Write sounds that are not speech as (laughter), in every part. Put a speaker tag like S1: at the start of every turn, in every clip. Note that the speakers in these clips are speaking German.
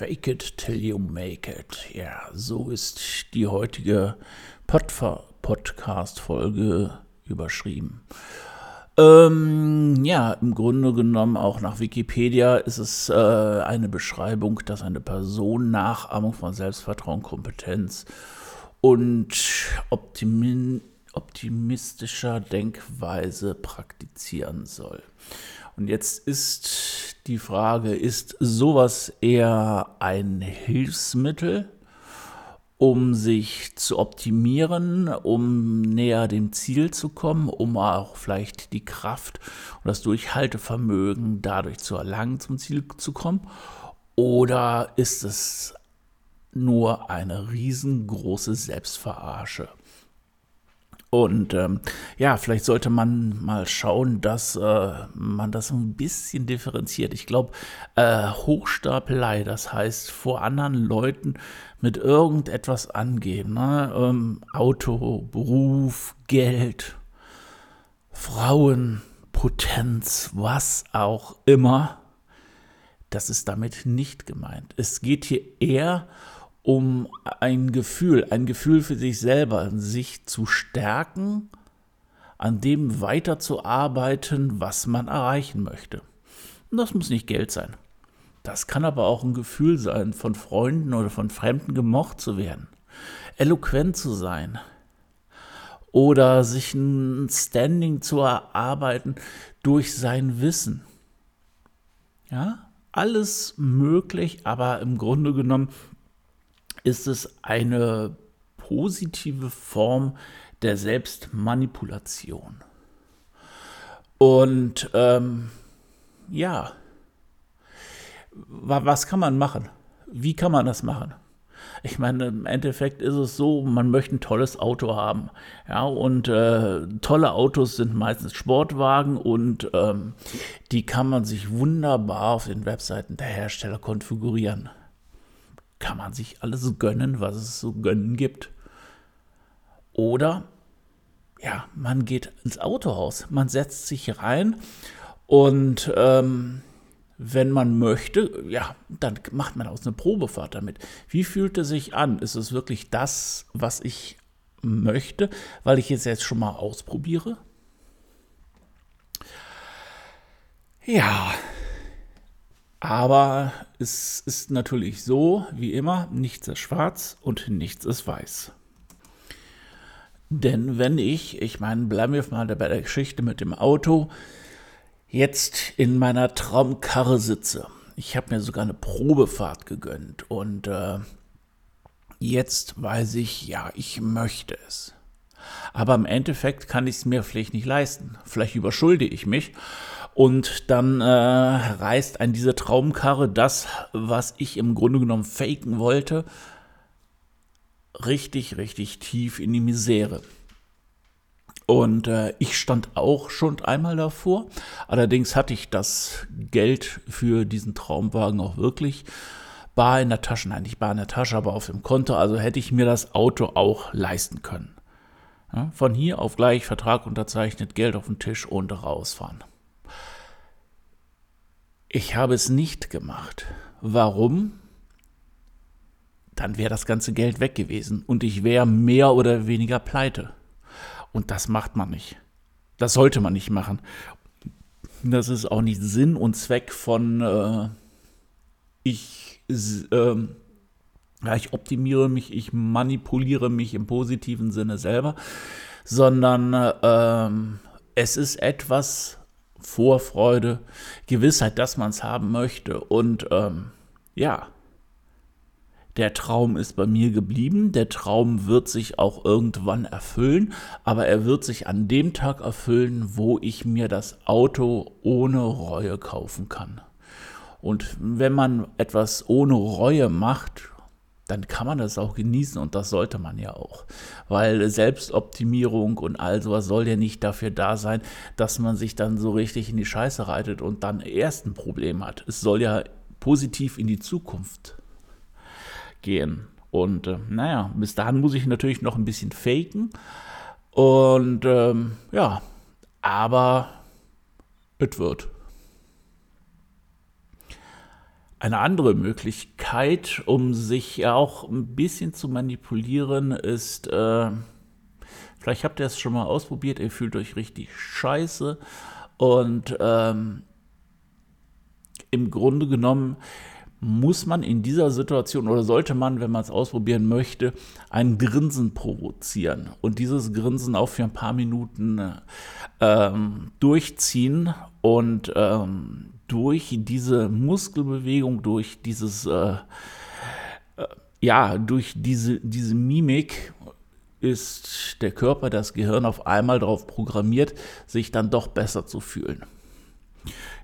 S1: Fake it till you make it. Ja, so ist die heutige Podcast-Folge überschrieben. Ähm, ja, im Grunde genommen auch nach Wikipedia ist es äh, eine Beschreibung, dass eine Person Nachahmung von Selbstvertrauen, Kompetenz und Optimi optimistischer Denkweise praktizieren soll. Und jetzt ist die Frage, ist sowas eher ein Hilfsmittel, um sich zu optimieren, um näher dem Ziel zu kommen, um auch vielleicht die Kraft und das Durchhaltevermögen dadurch zu erlangen, zum Ziel zu kommen? Oder ist es nur eine riesengroße Selbstverarsche? Und ähm, ja, vielleicht sollte man mal schauen, dass äh, man das ein bisschen differenziert. Ich glaube, äh, Hochstapelei, das heißt vor anderen Leuten mit irgendetwas angeben. Ne? Ähm, Auto, Beruf, Geld, Frauen, Potenz, was auch immer. Das ist damit nicht gemeint. Es geht hier eher um um ein Gefühl, ein Gefühl für sich selber, sich zu stärken, an dem weiterzuarbeiten, was man erreichen möchte. Und das muss nicht Geld sein. Das kann aber auch ein Gefühl sein, von Freunden oder von Fremden gemocht zu werden, eloquent zu sein oder sich ein Standing zu erarbeiten durch sein Wissen. Ja, alles möglich, aber im Grunde genommen ist es eine positive Form der Selbstmanipulation. Und ähm, ja, was kann man machen? Wie kann man das machen? Ich meine, im Endeffekt ist es so, man möchte ein tolles Auto haben. Ja, und äh, tolle Autos sind meistens Sportwagen und ähm, die kann man sich wunderbar auf den Webseiten der Hersteller konfigurieren kann man sich alles gönnen, was es zu gönnen gibt. Oder ja, man geht ins Autohaus, man setzt sich rein und ähm, wenn man möchte, ja, dann macht man aus eine Probefahrt damit. Wie fühlt es sich an? Ist es wirklich das, was ich möchte, weil ich es jetzt schon mal ausprobiere? Ja, aber es ist natürlich so, wie immer, nichts ist schwarz und nichts ist weiß. Denn wenn ich, ich meine, bleiben wir mal bei der Geschichte mit dem Auto, jetzt in meiner Traumkarre sitze, ich habe mir sogar eine Probefahrt gegönnt und äh, jetzt weiß ich, ja, ich möchte es. Aber im Endeffekt kann ich es mir vielleicht nicht leisten. Vielleicht überschulde ich mich und dann äh, reißt ein diese Traumkarre das, was ich im Grunde genommen faken wollte, richtig, richtig tief in die Misere. Und äh, ich stand auch schon einmal davor. Allerdings hatte ich das Geld für diesen Traumwagen auch wirklich bar in der Tasche. Nein, nicht bar in der Tasche, aber auf dem Konto. Also hätte ich mir das Auto auch leisten können. Ja, von hier auf gleich Vertrag unterzeichnet, Geld auf den Tisch und rausfahren. Ich habe es nicht gemacht. Warum? Dann wäre das ganze Geld weg gewesen und ich wäre mehr oder weniger pleite. Und das macht man nicht. Das sollte man nicht machen. Das ist auch nicht Sinn und Zweck von äh, ich, äh, ja, ich optimiere mich, ich manipuliere mich im positiven Sinne selber, sondern äh, es ist etwas, Vorfreude, Gewissheit, dass man es haben möchte. Und ähm, ja, der Traum ist bei mir geblieben. Der Traum wird sich auch irgendwann erfüllen, aber er wird sich an dem Tag erfüllen, wo ich mir das Auto ohne Reue kaufen kann. Und wenn man etwas ohne Reue macht, dann kann man das auch genießen und das sollte man ja auch. Weil Selbstoptimierung und all sowas soll ja nicht dafür da sein, dass man sich dann so richtig in die Scheiße reitet und dann erst ein Problem hat. Es soll ja positiv in die Zukunft gehen. Und äh, naja, bis dahin muss ich natürlich noch ein bisschen faken. Und ähm, ja, aber es wird. Eine andere Möglichkeit, um sich auch ein bisschen zu manipulieren, ist, äh, vielleicht habt ihr es schon mal ausprobiert, ihr fühlt euch richtig scheiße und ähm, im Grunde genommen muss man in dieser Situation oder sollte man, wenn man es ausprobieren möchte, ein Grinsen provozieren und dieses Grinsen auch für ein paar Minuten ähm, durchziehen und ähm, durch diese Muskelbewegung, durch dieses, äh, äh, ja, durch diese, diese Mimik ist der Körper, das Gehirn auf einmal darauf programmiert, sich dann doch besser zu fühlen.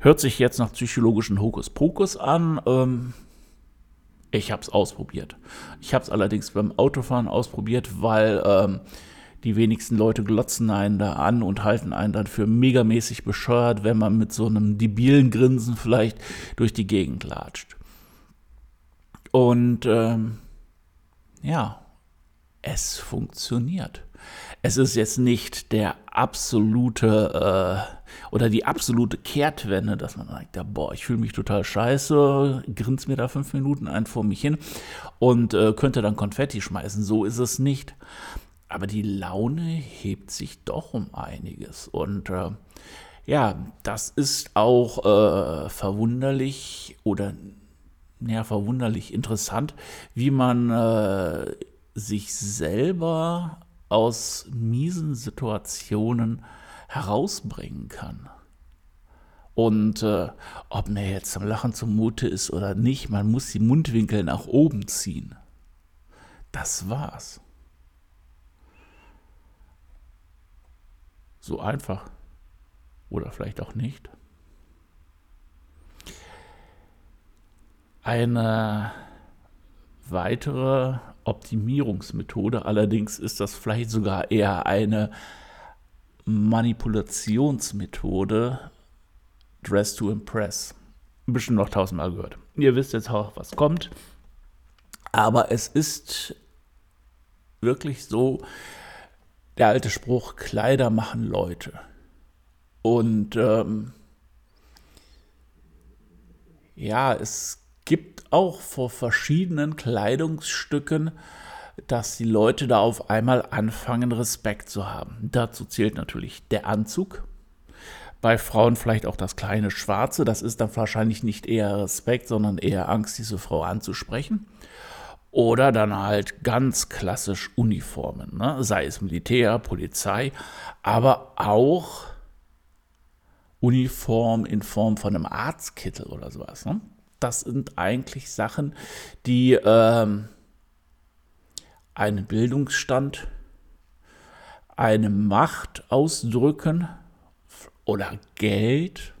S1: Hört sich jetzt nach psychologischen Hokuspokus an. Ähm, ich habe es ausprobiert. Ich habe es allerdings beim Autofahren ausprobiert, weil ähm, die wenigsten Leute glotzen einen da an und halten einen dann für megamäßig bescheuert, wenn man mit so einem debilen Grinsen vielleicht durch die Gegend latscht. Und ähm, ja, es funktioniert. Es ist jetzt nicht der absolute äh, oder die absolute Kehrtwende, dass man sagt, ja, boah, ich fühle mich total scheiße, grins mir da fünf Minuten ein vor mich hin und äh, könnte dann Konfetti schmeißen. So ist es nicht aber die Laune hebt sich doch um einiges. Und äh, ja, das ist auch äh, verwunderlich oder ja, verwunderlich interessant, wie man äh, sich selber aus miesen Situationen herausbringen kann. Und äh, ob mir jetzt zum Lachen zumute ist oder nicht, man muss die Mundwinkel nach oben ziehen. Das war's. So einfach. Oder vielleicht auch nicht. Eine weitere Optimierungsmethode, allerdings ist das vielleicht sogar eher eine Manipulationsmethode, Dress to Impress. Bisschen noch tausendmal gehört. Ihr wisst jetzt auch, was kommt. Aber es ist wirklich so, der alte Spruch, Kleider machen Leute. Und ähm, ja, es gibt auch vor verschiedenen Kleidungsstücken, dass die Leute da auf einmal anfangen, Respekt zu haben. Dazu zählt natürlich der Anzug. Bei Frauen vielleicht auch das kleine Schwarze. Das ist dann wahrscheinlich nicht eher Respekt, sondern eher Angst, diese Frau anzusprechen. Oder dann halt ganz klassisch Uniformen, ne? sei es Militär, Polizei, aber auch Uniform in Form von einem Arztkittel oder sowas. Ne? Das sind eigentlich Sachen, die ähm, einen Bildungsstand, eine Macht ausdrücken oder Geld.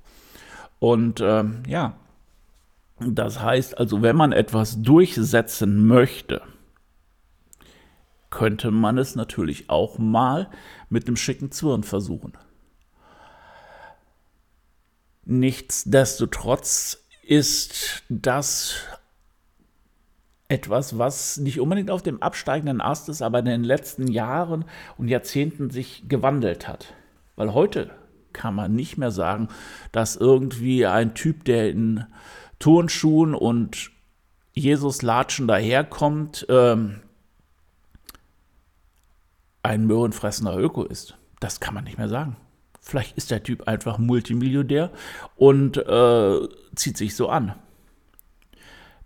S1: Und ähm, ja, das heißt also, wenn man etwas durchsetzen möchte, könnte man es natürlich auch mal mit einem schicken Zwirn versuchen. Nichtsdestotrotz ist das etwas, was nicht unbedingt auf dem absteigenden Ast ist, aber in den letzten Jahren und Jahrzehnten sich gewandelt hat. Weil heute kann man nicht mehr sagen, dass irgendwie ein Typ, der in Turnschuhen und Jesus latschen daherkommt, ähm, ein möhrenfressender Öko ist. Das kann man nicht mehr sagen. Vielleicht ist der Typ einfach Multimillionär und äh, zieht sich so an.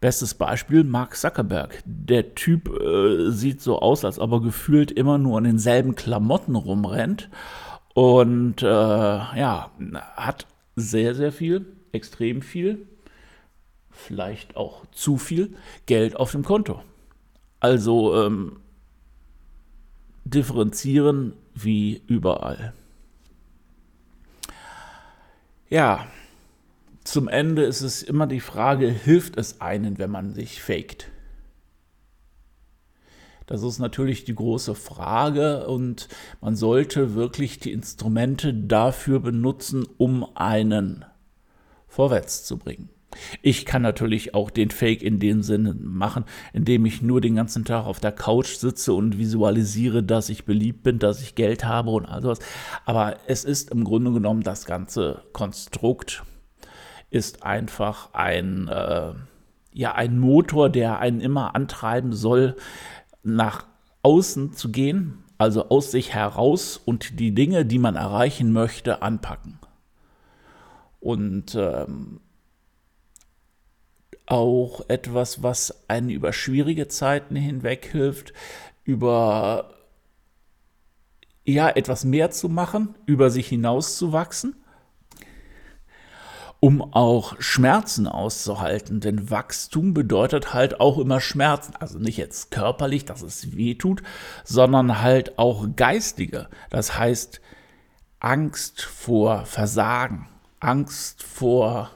S1: Bestes Beispiel Mark Zuckerberg. Der Typ äh, sieht so aus, als ob er gefühlt immer nur in denselben Klamotten rumrennt und äh, ja, hat sehr, sehr viel, extrem viel vielleicht auch zu viel Geld auf dem Konto. Also ähm, differenzieren wie überall. Ja, zum Ende ist es immer die Frage, hilft es einen, wenn man sich faked? Das ist natürlich die große Frage und man sollte wirklich die Instrumente dafür benutzen, um einen vorwärts zu bringen. Ich kann natürlich auch den Fake in dem Sinne machen, indem ich nur den ganzen Tag auf der Couch sitze und visualisiere, dass ich beliebt bin, dass ich Geld habe und all sowas. Aber es ist im Grunde genommen das ganze Konstrukt ist einfach ein, äh, ja, ein Motor, der einen immer antreiben soll, nach außen zu gehen, also aus sich heraus und die Dinge, die man erreichen möchte, anpacken. Und ähm, auch etwas, was einen über schwierige Zeiten hinweg hilft, über ja, etwas mehr zu machen, über sich hinaus zu wachsen, um auch Schmerzen auszuhalten. Denn Wachstum bedeutet halt auch immer Schmerzen. Also nicht jetzt körperlich, dass es weh tut, sondern halt auch geistige. Das heißt Angst vor Versagen, Angst vor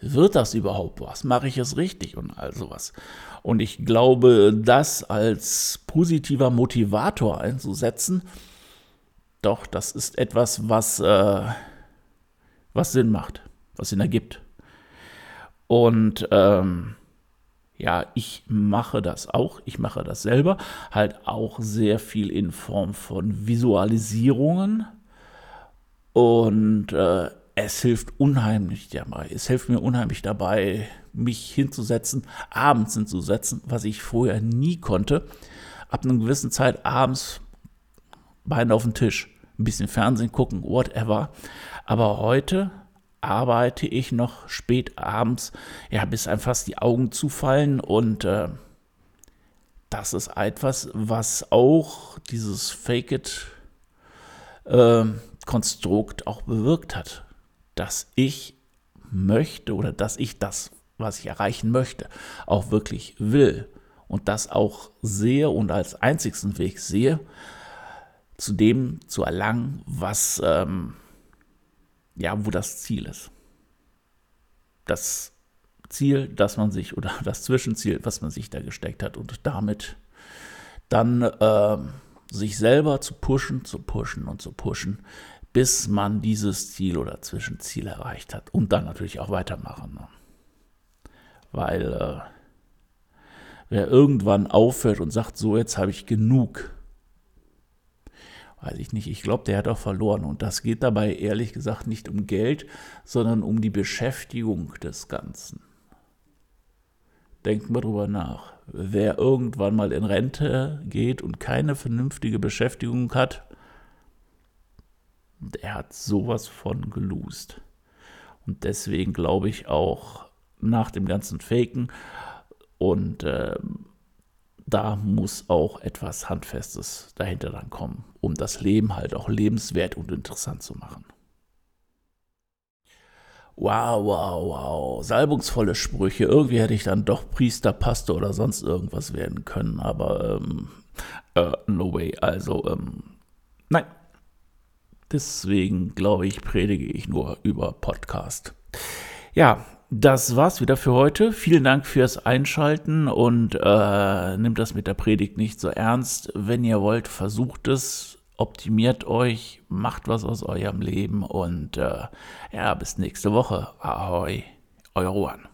S1: wird das überhaupt was? Mache ich es richtig und all sowas? Und ich glaube, das als positiver Motivator einzusetzen, doch, das ist etwas, was, äh, was Sinn macht, was Sinn ergibt. Und ähm, ja, ich mache das auch, ich mache das selber, halt auch sehr viel in Form von Visualisierungen. Und äh, es hilft unheimlich dabei. Es hilft mir unheimlich dabei, mich hinzusetzen, abends hinzusetzen, was ich vorher nie konnte. Ab einer gewissen Zeit abends Beine auf den Tisch, ein bisschen Fernsehen gucken, whatever. Aber heute arbeite ich noch spät abends, ja, bis einem fast die Augen zufallen und äh, das ist etwas, was auch dieses Fake It äh, Konstrukt auch bewirkt hat dass ich möchte oder dass ich das, was ich erreichen möchte, auch wirklich will und das auch sehe und als einzigsten Weg sehe, zu dem zu erlangen, was ähm, ja, wo das Ziel ist. Das Ziel, das man sich oder (laughs) das Zwischenziel, was man sich da gesteckt hat und damit dann äh, sich selber zu pushen, zu pushen und zu pushen, bis man dieses Ziel oder Zwischenziel erreicht hat. Und dann natürlich auch weitermachen. Ne? Weil äh, wer irgendwann aufhört und sagt, so jetzt habe ich genug, weiß ich nicht, ich glaube, der hat auch verloren. Und das geht dabei ehrlich gesagt nicht um Geld, sondern um die Beschäftigung des Ganzen. Denkt mal drüber nach. Wer irgendwann mal in Rente geht und keine vernünftige Beschäftigung hat, er hat sowas von geloost. Und deswegen glaube ich auch nach dem ganzen Faken und äh, da muss auch etwas Handfestes dahinter dann kommen, um das Leben halt auch lebenswert und interessant zu machen. Wow, wow, wow. Salbungsvolle Sprüche. Irgendwie hätte ich dann doch Priester, Pastor oder sonst irgendwas werden können, aber ähm, äh, no way. Also, ähm, nein, Deswegen glaube ich, predige ich nur über Podcast. Ja, das war's wieder für heute. Vielen Dank fürs Einschalten und äh, nimmt das mit der Predigt nicht so ernst. Wenn ihr wollt, versucht es, optimiert euch, macht was aus eurem Leben und äh, ja, bis nächste Woche. Ahoi, euer Juan.